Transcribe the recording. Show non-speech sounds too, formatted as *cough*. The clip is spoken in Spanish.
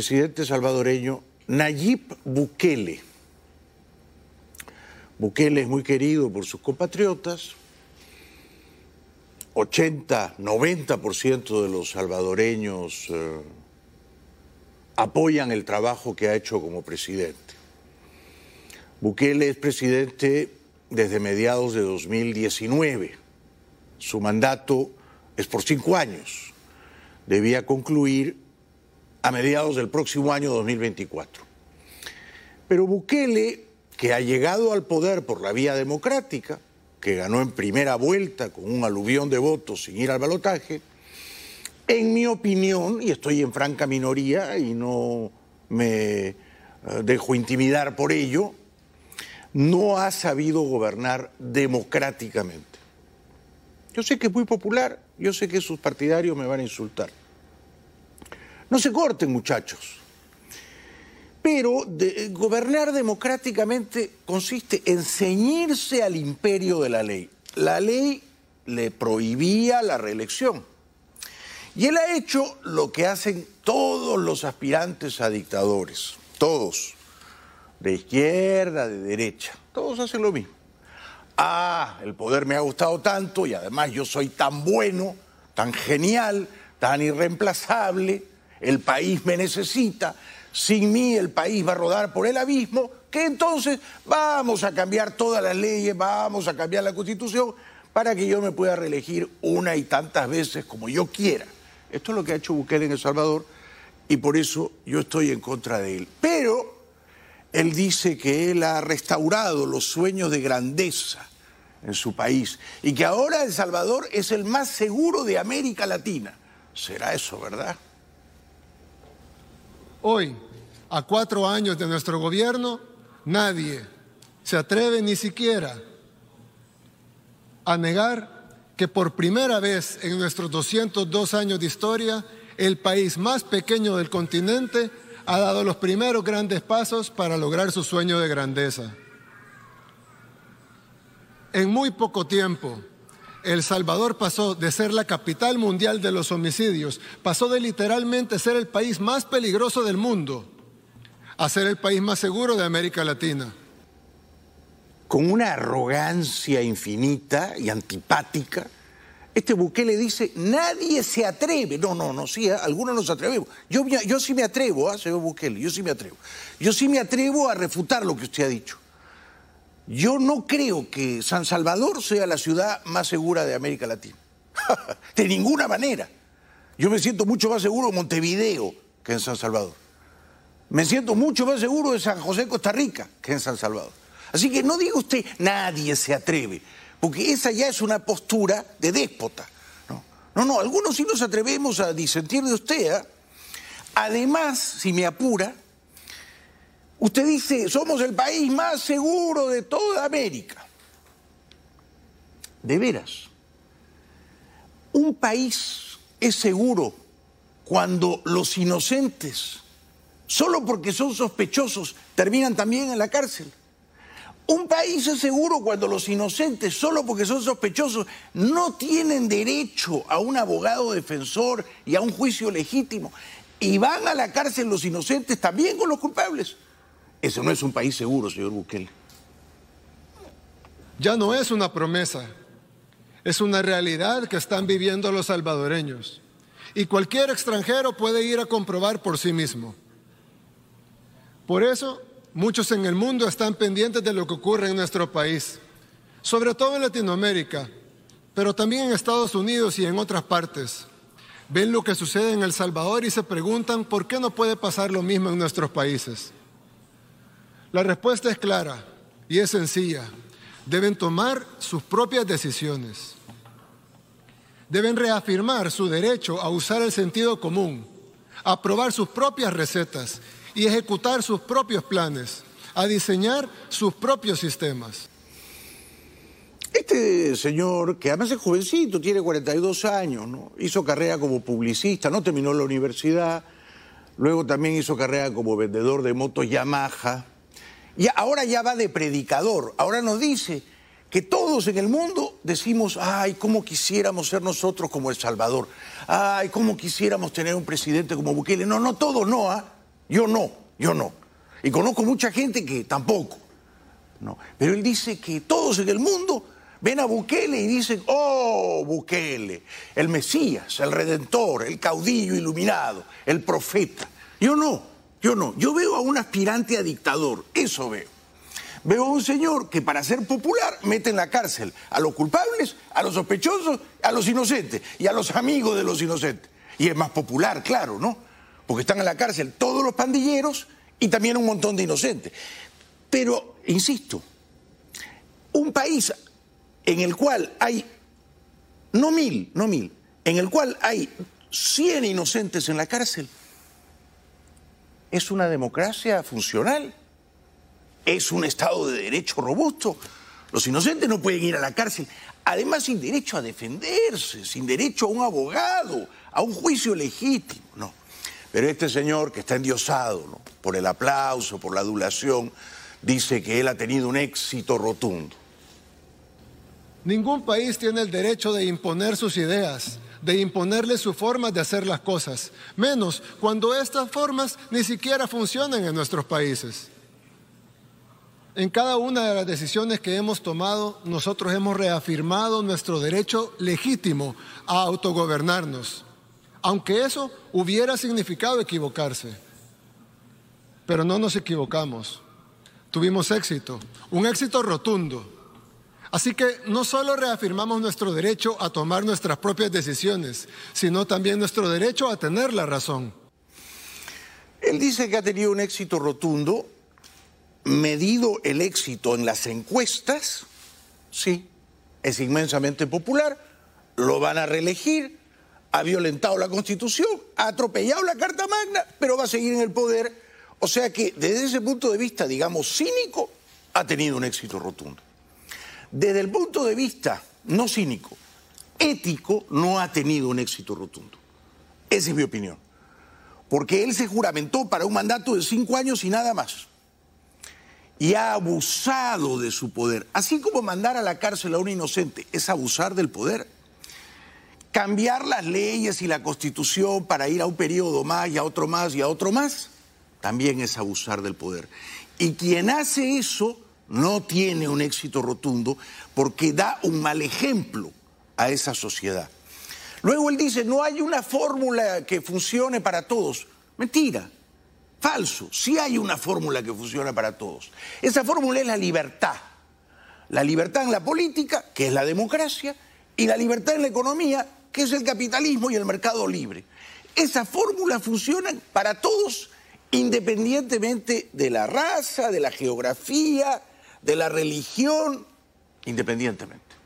presidente salvadoreño Nayib Bukele. Bukele es muy querido por sus compatriotas. 80, 90% de los salvadoreños eh, apoyan el trabajo que ha hecho como presidente. Bukele es presidente desde mediados de 2019. Su mandato es por cinco años. Debía concluir a mediados del próximo año 2024. Pero Bukele, que ha llegado al poder por la vía democrática, que ganó en primera vuelta con un aluvión de votos sin ir al balotaje, en mi opinión, y estoy en franca minoría y no me eh, dejo intimidar por ello, no ha sabido gobernar democráticamente. Yo sé que es muy popular, yo sé que sus partidarios me van a insultar. No se corten, muchachos. Pero gobernar democráticamente consiste en ceñirse al imperio de la ley. La ley le prohibía la reelección. Y él ha hecho lo que hacen todos los aspirantes a dictadores, todos, de izquierda, de derecha, todos hacen lo mismo. Ah, el poder me ha gustado tanto y además yo soy tan bueno, tan genial, tan irreemplazable, el país me necesita, sin mí el país va a rodar por el abismo, que entonces vamos a cambiar todas las leyes, vamos a cambiar la constitución para que yo me pueda reelegir una y tantas veces como yo quiera. Esto es lo que ha hecho Bukele en El Salvador y por eso yo estoy en contra de él. Pero él dice que él ha restaurado los sueños de grandeza en su país y que ahora El Salvador es el más seguro de América Latina. ¿Será eso verdad? Hoy, a cuatro años de nuestro gobierno, nadie se atreve ni siquiera a negar que por primera vez en nuestros 202 años de historia, el país más pequeño del continente ha dado los primeros grandes pasos para lograr su sueño de grandeza. En muy poco tiempo, el Salvador pasó de ser la capital mundial de los homicidios, pasó de literalmente ser el país más peligroso del mundo a ser el país más seguro de América Latina. Con una arrogancia infinita y antipática, este le dice, nadie se atreve. No, no, no, sí, ¿eh? algunos nos atrevemos. Yo, yo sí me atrevo, ¿eh, señor Bukele, yo sí me atrevo. Yo sí me atrevo a refutar lo que usted ha dicho. Yo no creo que San Salvador sea la ciudad más segura de América Latina. *laughs* de ninguna manera. Yo me siento mucho más seguro en Montevideo que en San Salvador. Me siento mucho más seguro de San José, Costa Rica, que en San Salvador. Así que no diga usted, nadie se atreve, porque esa ya es una postura de déspota. No, no, no algunos sí nos atrevemos a disentir de usted. ¿eh? Además, si me apura, Usted dice, somos el país más seguro de toda América. De veras, un país es seguro cuando los inocentes, solo porque son sospechosos, terminan también en la cárcel. Un país es seguro cuando los inocentes, solo porque son sospechosos, no tienen derecho a un abogado defensor y a un juicio legítimo. Y van a la cárcel los inocentes también con los culpables. Eso no es un país seguro, señor Bukele. Ya no es una promesa, es una realidad que están viviendo los salvadoreños. Y cualquier extranjero puede ir a comprobar por sí mismo. Por eso, muchos en el mundo están pendientes de lo que ocurre en nuestro país, sobre todo en Latinoamérica, pero también en Estados Unidos y en otras partes. Ven lo que sucede en El Salvador y se preguntan por qué no puede pasar lo mismo en nuestros países. La respuesta es clara y es sencilla. Deben tomar sus propias decisiones. Deben reafirmar su derecho a usar el sentido común, a probar sus propias recetas y ejecutar sus propios planes, a diseñar sus propios sistemas. Este señor, que además es jovencito, tiene 42 años, ¿no? hizo carrera como publicista, no terminó la universidad, luego también hizo carrera como vendedor de motos Yamaha, y ahora ya va de predicador, ahora nos dice que todos en el mundo decimos, ay, cómo quisiéramos ser nosotros como El Salvador, ay, cómo quisiéramos tener un presidente como Bukele. No, no, todos no, ¿ah? Yo no, yo no. Y conozco mucha gente que tampoco. No. Pero él dice que todos en el mundo ven a Bukele y dicen, oh, Bukele, el Mesías, el Redentor, el caudillo iluminado, el profeta. Yo no, yo no. Yo veo a un aspirante a dictador, eso veo. Veo a un señor que para ser popular mete en la cárcel a los culpables, a los sospechosos, a los inocentes y a los amigos de los inocentes. Y es más popular, claro, ¿no? Porque están en la cárcel todos los pandilleros y también un montón de inocentes. Pero, insisto, un país en el cual hay, no mil, no mil, en el cual hay 100 inocentes en la cárcel, ¿es una democracia funcional? ¿Es un Estado de Derecho robusto? Los inocentes no pueden ir a la cárcel, además sin derecho a defenderse, sin derecho a un abogado, a un juicio legítimo, no. Pero este señor que está endiosado por el aplauso, por la adulación, dice que él ha tenido un éxito rotundo. Ningún país tiene el derecho de imponer sus ideas, de imponerle su forma de hacer las cosas, menos cuando estas formas ni siquiera funcionan en nuestros países. En cada una de las decisiones que hemos tomado, nosotros hemos reafirmado nuestro derecho legítimo a autogobernarnos, aunque eso hubiera significado equivocarse. Pero no nos equivocamos. Tuvimos éxito, un éxito rotundo. Así que no solo reafirmamos nuestro derecho a tomar nuestras propias decisiones, sino también nuestro derecho a tener la razón. Él dice que ha tenido un éxito rotundo, medido el éxito en las encuestas, sí, es inmensamente popular, lo van a reelegir, ha violentado la Constitución, ha atropellado la Carta Magna, pero va a seguir en el poder. O sea que desde ese punto de vista, digamos, cínico, ha tenido un éxito rotundo. Desde el punto de vista no cínico, ético, no ha tenido un éxito rotundo. Esa es mi opinión. Porque él se juramentó para un mandato de cinco años y nada más. Y ha abusado de su poder. Así como mandar a la cárcel a un inocente es abusar del poder. Cambiar las leyes y la constitución para ir a un periodo más y a otro más y a otro más, también es abusar del poder. Y quien hace eso no tiene un éxito rotundo porque da un mal ejemplo a esa sociedad. Luego él dice, no hay una fórmula que funcione para todos. Mentira, falso, sí hay una fórmula que funciona para todos. Esa fórmula es la libertad. La libertad en la política, que es la democracia, y la libertad en la economía, que es el capitalismo y el mercado libre. Esa fórmula funciona para todos independientemente de la raza, de la geografía, de la religión, independientemente.